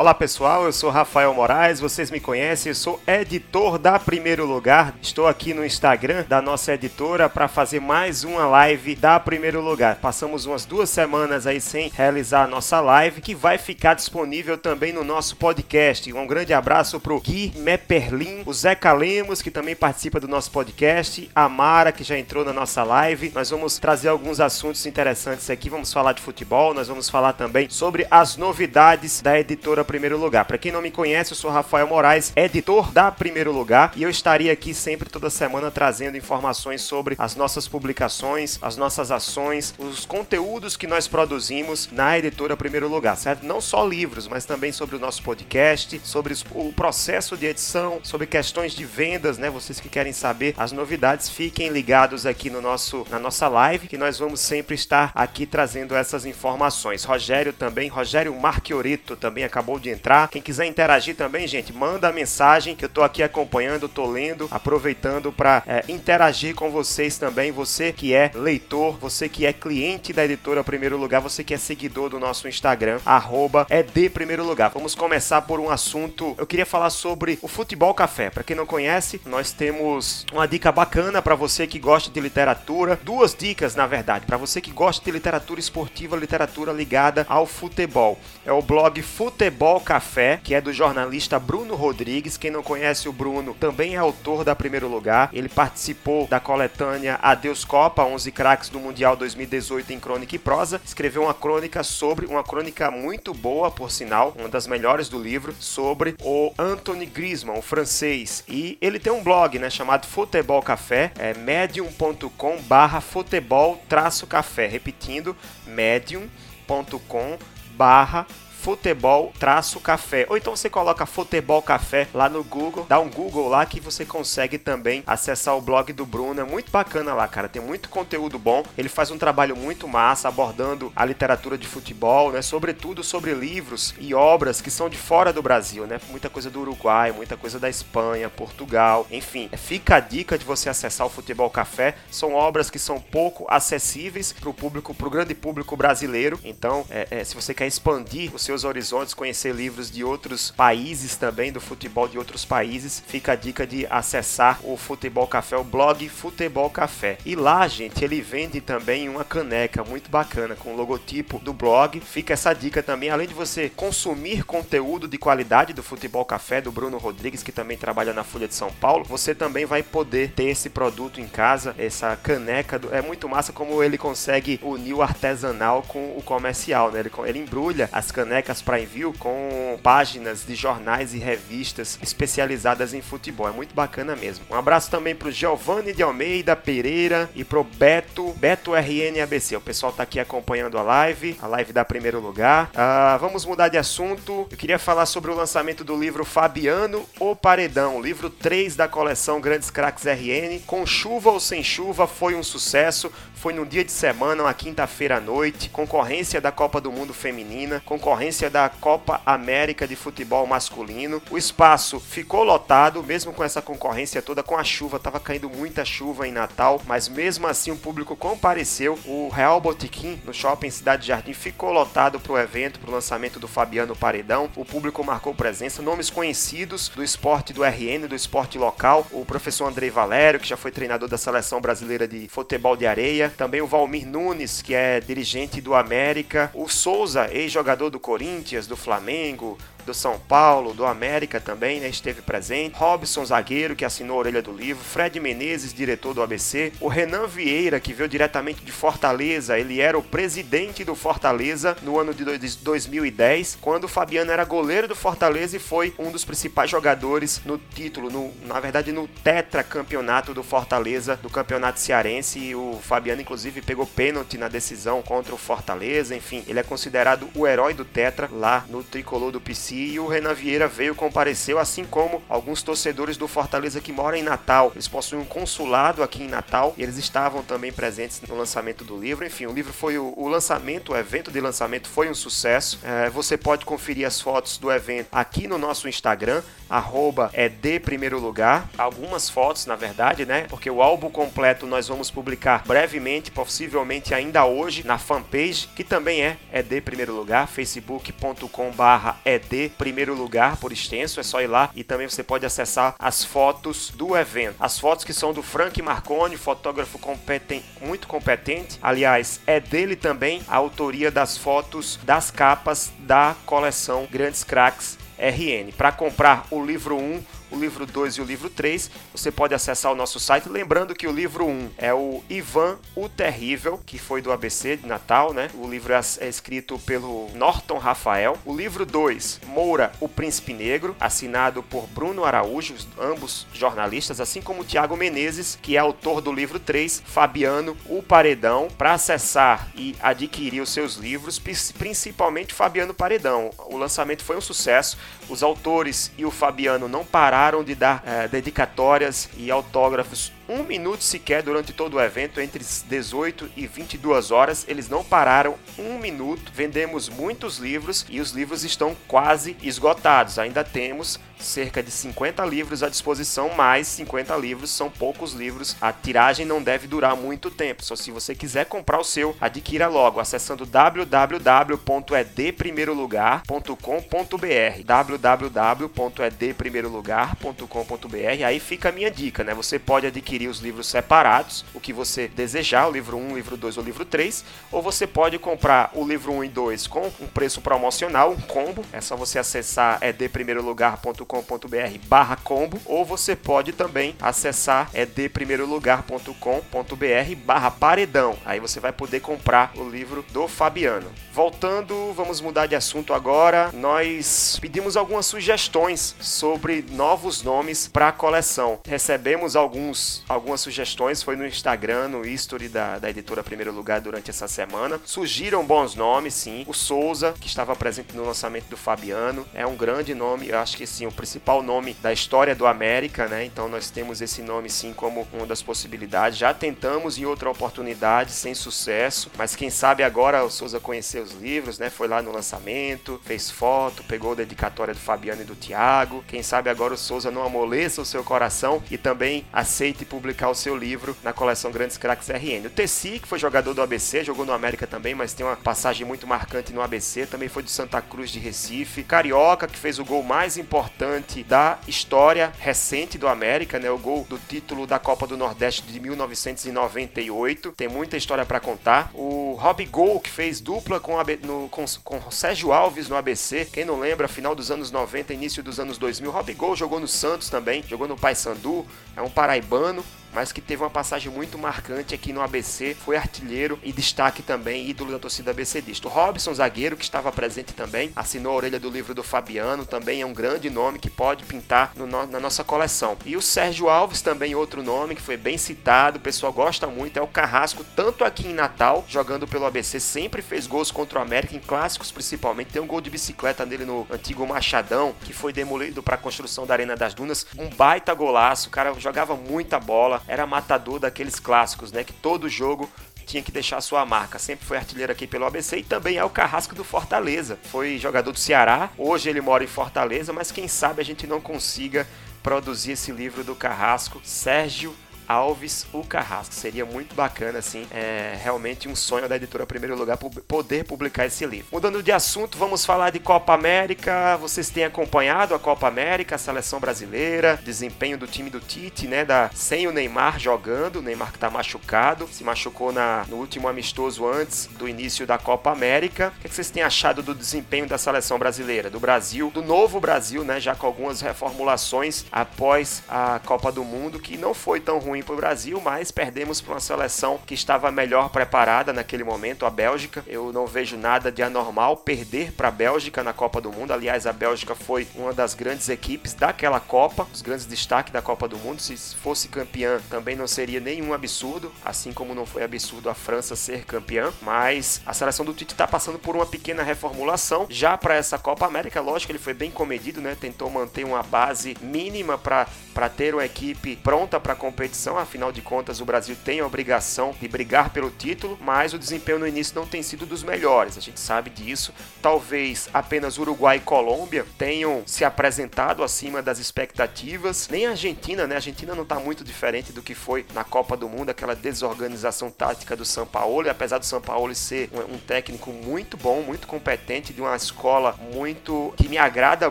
Olá pessoal, eu sou Rafael Moraes, vocês me conhecem, eu sou editor da Primeiro Lugar. Estou aqui no Instagram da nossa editora para fazer mais uma live da Primeiro Lugar. Passamos umas duas semanas aí sem realizar a nossa live, que vai ficar disponível também no nosso podcast. Um grande abraço pro Gui Meperlin, o Zeca Lemos, que também participa do nosso podcast, a Mara, que já entrou na nossa live. Nós vamos trazer alguns assuntos interessantes aqui, vamos falar de futebol, nós vamos falar também sobre as novidades da editora Primeiro Lugar. Para quem não me conhece, eu sou Rafael Moraes, editor da Primeiro Lugar, e eu estaria aqui sempre toda semana trazendo informações sobre as nossas publicações, as nossas ações, os conteúdos que nós produzimos na editora Primeiro Lugar, certo? Não só livros, mas também sobre o nosso podcast, sobre o processo de edição, sobre questões de vendas, né? Vocês que querem saber as novidades, fiquem ligados aqui no nosso na nossa live, que nós vamos sempre estar aqui trazendo essas informações. Rogério também, Rogério Marchiorito também acabou de entrar. Quem quiser interagir também, gente, manda a mensagem que eu tô aqui acompanhando, tô lendo, aproveitando para é, interagir com vocês também. Você que é leitor, você que é cliente da editora Primeiro Lugar, você que é seguidor do nosso Instagram, arroba é de Primeiro Lugar. Vamos começar por um assunto. Eu queria falar sobre o futebol café. Para quem não conhece, nós temos uma dica bacana para você que gosta de literatura. Duas dicas, na verdade, para você que gosta de literatura esportiva, literatura ligada ao futebol. É o blog Futebol Futebol Café, que é do jornalista Bruno Rodrigues. Quem não conhece o Bruno também é autor da Primeiro Lugar. Ele participou da coletânea Adeus Copa, 11 craques do Mundial 2018 em crônica e prosa. Escreveu uma crônica sobre, uma crônica muito boa, por sinal, uma das melhores do livro, sobre o Anthony Griezmann, o francês. E ele tem um blog, né, chamado Futebol Café, é medium.com barra futebol traço café. Repetindo, medium.com barra futebol traço café. Ou então você coloca futebol café lá no Google, dá um Google lá que você consegue também acessar o blog do Bruno. É muito bacana lá, cara. Tem muito conteúdo bom. Ele faz um trabalho muito massa abordando a literatura de futebol, né? Sobretudo sobre livros e obras que são de fora do Brasil, né? Muita coisa do Uruguai, muita coisa da Espanha, Portugal, enfim. Fica a dica de você acessar o Futebol Café. São obras que são pouco acessíveis para o público, para o grande público brasileiro. Então, é, é, se você quer expandir o seu seus horizontes, conhecer livros de outros países também, do futebol de outros países, fica a dica de acessar o Futebol Café, o blog Futebol Café. E lá, gente, ele vende também uma caneca muito bacana com o logotipo do blog. Fica essa dica também, além de você consumir conteúdo de qualidade do Futebol Café do Bruno Rodrigues, que também trabalha na Folha de São Paulo, você também vai poder ter esse produto em casa, essa caneca. Do... É muito massa como ele consegue unir o artesanal com o comercial, né? Ele, ele embrulha as canecas canecas envio com páginas de jornais e revistas especializadas em futebol. É muito bacana mesmo. Um abraço também pro Giovanni de Almeida Pereira e pro Beto, Beto RN ABC. O pessoal tá aqui acompanhando a live, a live da primeiro lugar. Uh, vamos mudar de assunto. Eu queria falar sobre o lançamento do livro Fabiano o Paredão, livro 3 da coleção Grandes Craques RN. Com chuva ou sem chuva, foi um sucesso. Foi num dia de semana, uma quinta-feira à noite. Concorrência da Copa do Mundo Feminina, concorrência da Copa América de Futebol Masculino. O espaço ficou lotado, mesmo com essa concorrência toda, com a chuva, estava caindo muita chuva em Natal, mas mesmo assim o público compareceu. O Real Botequim, no shopping Cidade Jardim, ficou lotado para o evento, para o lançamento do Fabiano Paredão. O público marcou presença, nomes conhecidos do esporte do RN, do esporte local. O professor Andrei Valério, que já foi treinador da seleção brasileira de futebol de areia. Também o Valmir Nunes, que é dirigente do América. O Souza, ex-jogador do Corinthians Corinthians, do Flamengo, do São Paulo, do América também, né, esteve presente. Robson Zagueiro, que assinou a orelha do livro. Fred Menezes, diretor do ABC. O Renan Vieira, que veio diretamente de Fortaleza. Ele era o presidente do Fortaleza no ano de 2010, quando o Fabiano era goleiro do Fortaleza e foi um dos principais jogadores no título, no, na verdade no tetracampeonato do Fortaleza, do campeonato cearense. E o Fabiano, inclusive, pegou pênalti na decisão contra o Fortaleza. Enfim, ele é considerado o herói do tetra lá no tricolor do PC e o Renan Vieira veio, compareceu, assim como alguns torcedores do Fortaleza que moram em Natal. Eles possuem um consulado aqui em Natal e eles estavam também presentes no lançamento do livro. Enfim, o livro foi o, o lançamento, o evento de lançamento foi um sucesso. É, você pode conferir as fotos do evento aqui no nosso Instagram, arroba é de primeiro lugar. Algumas fotos, na verdade, né? Porque o álbum completo nós vamos publicar brevemente, possivelmente ainda hoje, na fanpage, que também é é de primeiro lugar, facebook.com barra de primeiro lugar por extenso, é só ir lá e também você pode acessar as fotos do evento. As fotos que são do Frank Marconi, fotógrafo competente, muito competente. Aliás, é dele também a autoria das fotos das capas da coleção Grandes Cracks RN. Para comprar o livro 1, o livro 2 e o livro 3, você pode acessar o nosso site. Lembrando que o livro 1 é o Ivan o Terrível, que foi do ABC de Natal, né? O livro é, é escrito pelo Norton Rafael. O livro 2, Moura, o Príncipe Negro, assinado por Bruno Araújo, ambos jornalistas, assim como Tiago Menezes, que é autor do livro 3, Fabiano, o Paredão. Para acessar e adquirir os seus livros, principalmente Fabiano Paredão. O lançamento foi um sucesso. Os autores e o Fabiano não pararam de dar é, dedicatórias e autógrafos um minuto sequer durante todo o evento, entre 18 e 22 horas. Eles não pararam um minuto. Vendemos muitos livros e os livros estão quase esgotados. Ainda temos cerca de 50 livros à disposição, mais 50 livros são poucos livros. A tiragem não deve durar muito tempo. Só se você quiser comprar o seu, adquira logo acessando www.edprimeirolugar.com.br www.edprimeirolugar.com.br Aí fica a minha dica, né? Você pode adquirir adquirir os livros separados, o que você desejar, o livro 1, o livro 2 ou o livro 3, ou você pode comprar o livro 1 e 2 com um preço promocional, um combo, é só você acessar edprimeirolugar.com.br barra combo, ou você pode também acessar edprimeirolugar.com.br barra paredão, aí você vai poder comprar o livro do Fabiano. Voltando, vamos mudar de assunto agora, nós pedimos algumas sugestões sobre novos nomes para a coleção. Recebemos alguns algumas sugestões, foi no Instagram, no history da, da editora Primeiro Lugar durante essa semana. Surgiram bons nomes, sim. O Souza, que estava presente no lançamento do Fabiano, é um grande nome, eu acho que sim, o principal nome da história do América, né? Então nós temos esse nome sim como uma das possibilidades. Já tentamos em outra oportunidade, sem sucesso, mas quem sabe agora o Souza conheceu os livros, né? Foi lá no lançamento, fez foto, pegou a dedicatória do Fabiano e do Tiago. Quem sabe agora o Souza não amoleça o seu coração e também aceite por publicar o seu livro na coleção Grandes Cracks RN. O Tessi, que foi jogador do ABC, jogou no América também, mas tem uma passagem muito marcante no ABC, também foi de Santa Cruz de Recife. Carioca, que fez o gol mais importante da história recente do América, né? O gol do título da Copa do Nordeste de 1998. Tem muita história para contar. O Rob Gol, que fez dupla com, no, com, com Sérgio Alves no ABC. Quem não lembra, final dos anos 90, início dos anos 2000. Rob Gol jogou no Santos também, jogou no Paysandu, é um paraibano Hello mas que teve uma passagem muito marcante aqui no ABC, foi artilheiro e destaque também, ídolo da torcida ABCdista. O Robson, zagueiro, que estava presente também, assinou a orelha do livro do Fabiano, também é um grande nome que pode pintar no, na nossa coleção. E o Sérgio Alves, também outro nome que foi bem citado, o pessoal gosta muito, é o Carrasco, tanto aqui em Natal, jogando pelo ABC, sempre fez gols contra o América, em clássicos principalmente. Tem um gol de bicicleta dele no antigo Machadão, que foi demolido para a construção da Arena das Dunas. Um baita golaço, o cara jogava muita bola era matador daqueles clássicos, né? Que todo jogo tinha que deixar sua marca. Sempre foi artilheiro aqui pelo ABC e também é o carrasco do Fortaleza. Foi jogador do Ceará, hoje ele mora em Fortaleza, mas quem sabe a gente não consiga produzir esse livro do carrasco. Sérgio Alves o Carrasco. Seria muito bacana, assim, é realmente um sonho da editora Primeiro Lugar poder publicar esse livro. Mudando de assunto, vamos falar de Copa América. Vocês têm acompanhado a Copa América, a seleção brasileira, desempenho do time do Tite, né? Da, sem o Neymar jogando, o Neymar que tá machucado, se machucou na, no último amistoso antes do início da Copa América. O que, é que vocês têm achado do desempenho da seleção brasileira, do Brasil, do novo Brasil, né? Já com algumas reformulações após a Copa do Mundo, que não foi tão ruim ruim para o Brasil, mas perdemos para uma seleção que estava melhor preparada naquele momento, a Bélgica. Eu não vejo nada de anormal perder para a Bélgica na Copa do Mundo. Aliás, a Bélgica foi uma das grandes equipes daquela Copa, os grandes destaques da Copa do Mundo. Se fosse campeã, também não seria nenhum absurdo, assim como não foi absurdo a França ser campeã. Mas a seleção do Tite está passando por uma pequena reformulação já para essa Copa América. Lógico, ele foi bem comedido, né? Tentou manter uma base mínima para ter uma equipe pronta para a competição. Afinal de contas, o Brasil tem a obrigação de brigar pelo título, mas o desempenho no início não tem sido dos melhores. A gente sabe disso. Talvez apenas Uruguai e Colômbia tenham se apresentado acima das expectativas. Nem a Argentina, né? A Argentina não está muito diferente do que foi na Copa do Mundo, aquela desorganização tática do São Paulo. E apesar do São Paulo ser um técnico muito bom, muito competente, de uma escola muito que me agrada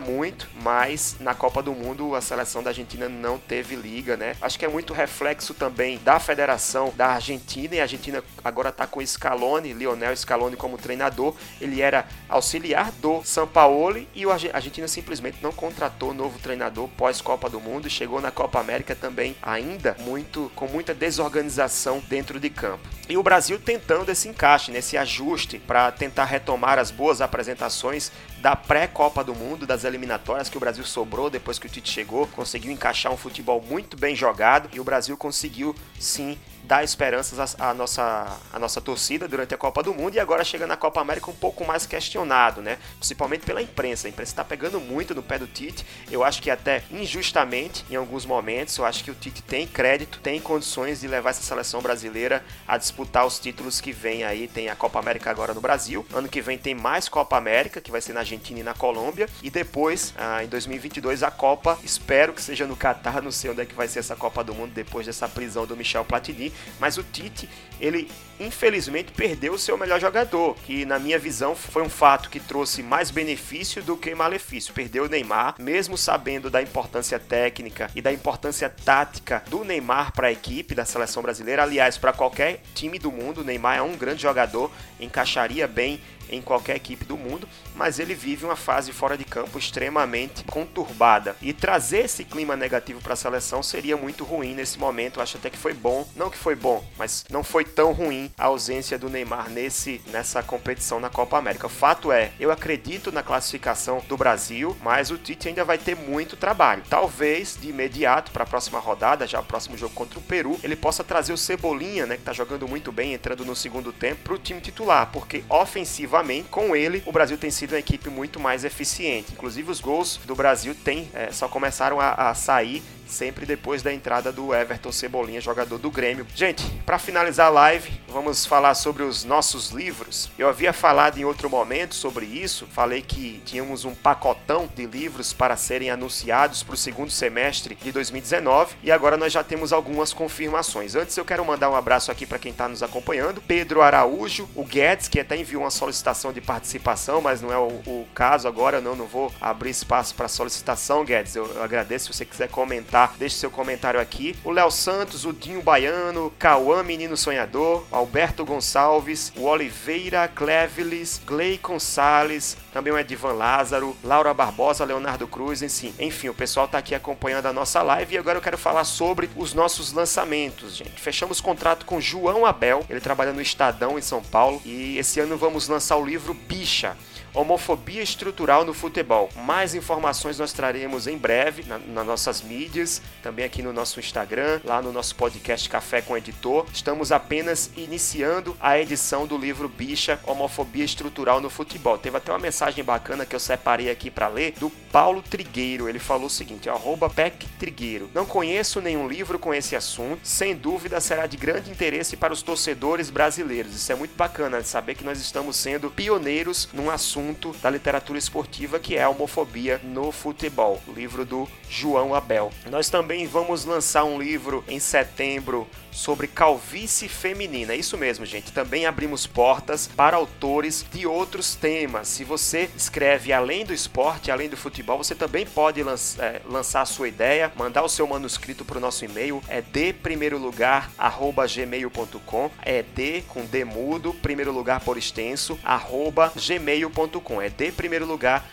muito, mas na Copa do Mundo a seleção da Argentina não teve liga, né? Acho que é muito reflexo também da federação da Argentina e a Argentina agora está com Scaloni, Lionel Scaloni como treinador. Ele era auxiliar do Sampaoli e a Argentina simplesmente não contratou novo treinador pós Copa do Mundo e chegou na Copa América também ainda muito com muita desorganização dentro de campo. E o Brasil tentando esse encaixe, nesse ajuste para tentar retomar as boas apresentações da pré-Copa do Mundo, das eliminatórias que o Brasil sobrou depois que o Tite chegou, conseguiu encaixar um futebol muito bem jogado e o Brasil conseguiu sim dar esperanças à, à, nossa, à nossa torcida durante a Copa do Mundo e agora chega na Copa América um pouco mais questionado, né? Principalmente pela imprensa. A imprensa está pegando muito no pé do Tite. Eu acho que até injustamente em alguns momentos. Eu acho que o Tite tem crédito, tem condições de levar essa seleção brasileira a disputar os títulos que vem aí. Tem a Copa América agora no Brasil. Ano que vem tem mais Copa América, que vai ser na Argentina e na Colômbia. E depois, ah, em 2022, a Copa. Espero que seja no Catar. Não sei onde é que vai ser essa Copa do Mundo depois dessa prisão do Michel Platini mas o Tite, ele infelizmente perdeu o seu melhor jogador, que na minha visão foi um fato que trouxe mais benefício do que malefício. Perdeu o Neymar, mesmo sabendo da importância técnica e da importância tática do Neymar para a equipe da seleção brasileira. Aliás, para qualquer time do mundo, o Neymar é um grande jogador, encaixaria bem em qualquer equipe do mundo, mas ele vive uma fase fora de campo extremamente conturbada. E trazer esse clima negativo para a seleção seria muito ruim nesse momento. Eu acho até que foi bom, não que foi bom, mas não foi tão ruim a ausência do Neymar nesse nessa competição na Copa América. O fato é, eu acredito na classificação do Brasil, mas o Tite ainda vai ter muito trabalho. Talvez de imediato para a próxima rodada, já o próximo jogo contra o Peru, ele possa trazer o Cebolinha, né, que está jogando muito bem, entrando no segundo tempo, para o time titular, porque ofensivamente com ele, o Brasil tem sido uma equipe muito mais eficiente. Inclusive, os gols do Brasil tem, é, só começaram a, a sair sempre depois da entrada do Everton Cebolinha, jogador do Grêmio. Gente, para finalizar a live, vamos falar sobre os nossos livros. Eu havia falado em outro momento sobre isso, falei que tínhamos um pacotão de livros para serem anunciados para o segundo semestre de 2019 e agora nós já temos algumas confirmações. Antes eu quero mandar um abraço aqui para quem está nos acompanhando, Pedro Araújo, o Guedes, que até enviou uma solicitação de participação, mas não é o, o caso agora, não, não vou abrir espaço para solicitação, Guedes. Eu, eu agradeço se você quiser comentar comentar, deixe seu comentário aqui. O Léo Santos, o Dinho Baiano, Cauã Menino Sonhador, Alberto Gonçalves, o Oliveira Clevelis, Gleicon Salles, também o Edivan Lázaro, Laura Barbosa, Leonardo Cruz, enfim. Enfim, o pessoal está aqui acompanhando a nossa live e agora eu quero falar sobre os nossos lançamentos, gente. Fechamos contrato com João Abel, ele trabalha no Estadão em São Paulo e esse ano vamos lançar o livro Bicha Homofobia estrutural no futebol. Mais informações nós traremos em breve na, nas nossas mídias, também aqui no nosso Instagram, lá no nosso podcast Café com Editor. Estamos apenas iniciando a edição do livro Bicha Homofobia estrutural no futebol. Teve até uma mensagem bacana que eu separei aqui para ler do Paulo Trigueiro. Ele falou o seguinte: arroba Peck Trigueiro. Não conheço nenhum livro com esse assunto, sem dúvida será de grande interesse para os torcedores brasileiros. Isso é muito bacana de saber que nós estamos sendo pioneiros num assunto assunto da literatura esportiva que é a homofobia no futebol, livro do João Abel. Nós também vamos lançar um livro em setembro sobre calvície feminina. É isso mesmo, gente. Também abrimos portas para autores de outros temas. Se você escreve além do esporte, além do futebol, você também pode lança, é, lançar a sua ideia, mandar o seu manuscrito para o nosso e-mail. É de primeiro lugar arroba gmail.com. É de com d mudo, primeiro lugar por extenso, arroba gmail.com. É de primeiro lugar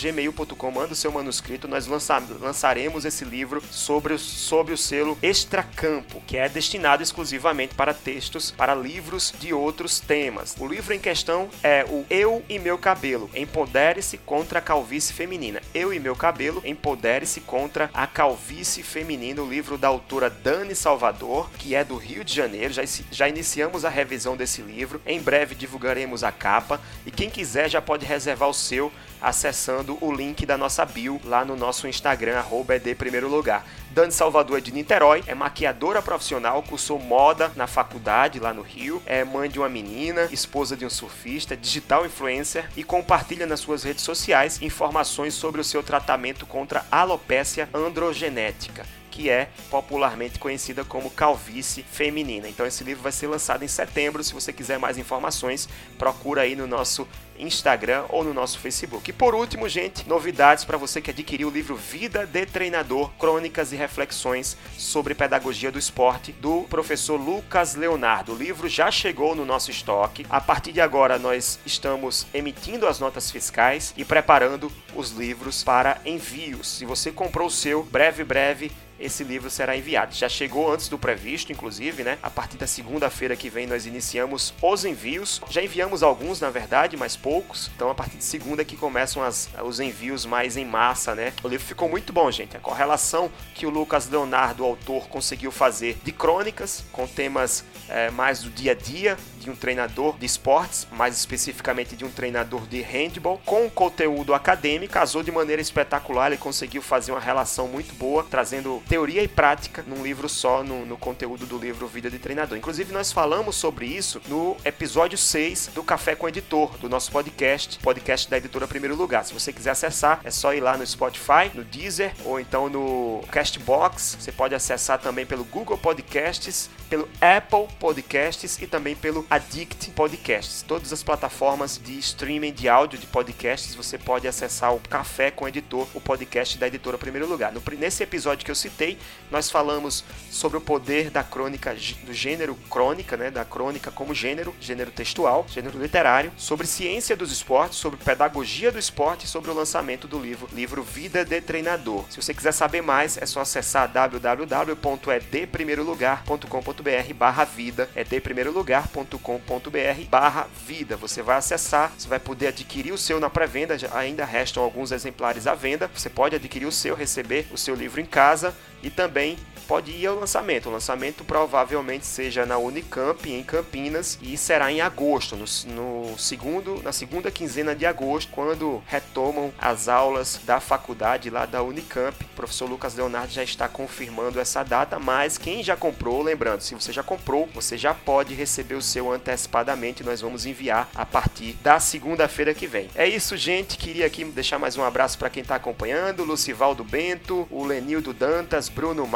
gmail.com, manda o seu manuscrito, nós lança, lançaremos esse livro sobre sobre o selo Extracampo, que é destinado exclusivamente para textos, para livros de outros temas. O livro em questão é o Eu e Meu Cabelo, Empodere-se contra a Calvície Feminina. Eu e Meu Cabelo, Empodere-se contra a Calvície Feminina, o livro da autora Dani Salvador, que é do Rio de Janeiro. Já, já iniciamos a revisão desse livro, em breve divulgaremos a capa e quem quiser já pode reservar o seu acessando o link da nossa bio lá no nosso Instagram, arroba é lugar. Dani Salvador é de Niterói, é maquiadora profissional, cursou moda na faculdade lá no Rio, é mãe de uma menina, esposa de um surfista, digital influencer e compartilha nas suas redes sociais informações sobre o seu tratamento contra alopecia androgenética que é popularmente conhecida como calvície feminina. Então esse livro vai ser lançado em setembro. Se você quiser mais informações, procura aí no nosso Instagram ou no nosso Facebook. E por último, gente, novidades para você que adquiriu o livro Vida de Treinador: Crônicas e Reflexões sobre Pedagogia do Esporte, do professor Lucas Leonardo. O livro já chegou no nosso estoque. A partir de agora, nós estamos emitindo as notas fiscais e preparando os livros para envios. Se você comprou o seu, breve, breve esse livro será enviado. Já chegou antes do previsto, inclusive, né? A partir da segunda-feira que vem nós iniciamos os envios. Já enviamos alguns, na verdade, mas poucos. Então, a partir de segunda que começam as, os envios mais em massa, né? O livro ficou muito bom, gente. A correlação que o Lucas Leonardo, o autor, conseguiu fazer de crônicas com temas é, mais do dia a dia de um treinador de esportes, mais especificamente de um treinador de handball, com conteúdo acadêmico, casou de maneira espetacular. Ele conseguiu fazer uma relação muito boa, trazendo teoria e prática num livro só, no, no conteúdo do livro Vida de Treinador. Inclusive, nós falamos sobre isso no episódio 6 do Café com Editor, do nosso podcast, podcast da editora Primeiro Lugar. Se você quiser acessar, é só ir lá no Spotify, no Deezer ou então no Castbox. Você pode acessar também pelo Google Podcasts, pelo Apple Podcasts e também pelo Addict Podcasts. Todas as plataformas de streaming de áudio de podcasts, você pode acessar o Café com o Editor, o podcast da editora Primeiro Lugar. No, nesse episódio que eu citei, nós falamos sobre o poder da crônica, do gênero crônica, né, da crônica como gênero, gênero textual, gênero literário, sobre ciência dos esportes, sobre pedagogia do esporte e sobre o lançamento do livro, livro Vida de Treinador. Se você quiser saber mais, é só acessar www.edprimeirolugar.com.br barra vida, edprimeirolugar.com.br barra vida. Você vai acessar, você vai poder adquirir o seu na pré-venda, ainda restam alguns exemplares à venda. Você pode adquirir o seu, receber o seu livro em casa e também pode ir ao lançamento. O lançamento provavelmente seja na Unicamp, em Campinas, e será em agosto, no, no, segundo, na segunda quinzena de agosto, quando retomam as aulas da faculdade lá da Unicamp. O professor Lucas Leonardo já está confirmando essa data, mas quem já comprou, lembrando, se você já comprou, você já pode receber o seu antecipadamente. Nós vamos enviar a partir da segunda-feira que vem. É isso, gente. Queria aqui deixar mais um abraço para quem está acompanhando: Lucivaldo Bento, o Lenildo Dantas, Bruno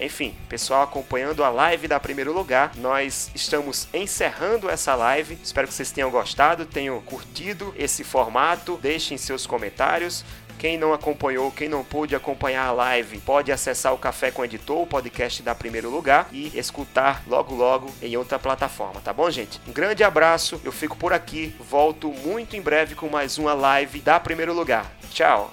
Enfim, pessoal acompanhando a live da Primeiro Lugar. Nós estamos encerrando essa live. Espero que vocês tenham gostado, tenham curtido esse formato. Deixem seus comentários. Quem não acompanhou, quem não pôde acompanhar a live, pode acessar o Café com o Editor, o podcast da Primeiro Lugar, e escutar logo logo em outra plataforma, tá bom, gente? Um grande abraço, eu fico por aqui, volto muito em breve com mais uma live da Primeiro Lugar. Tchau!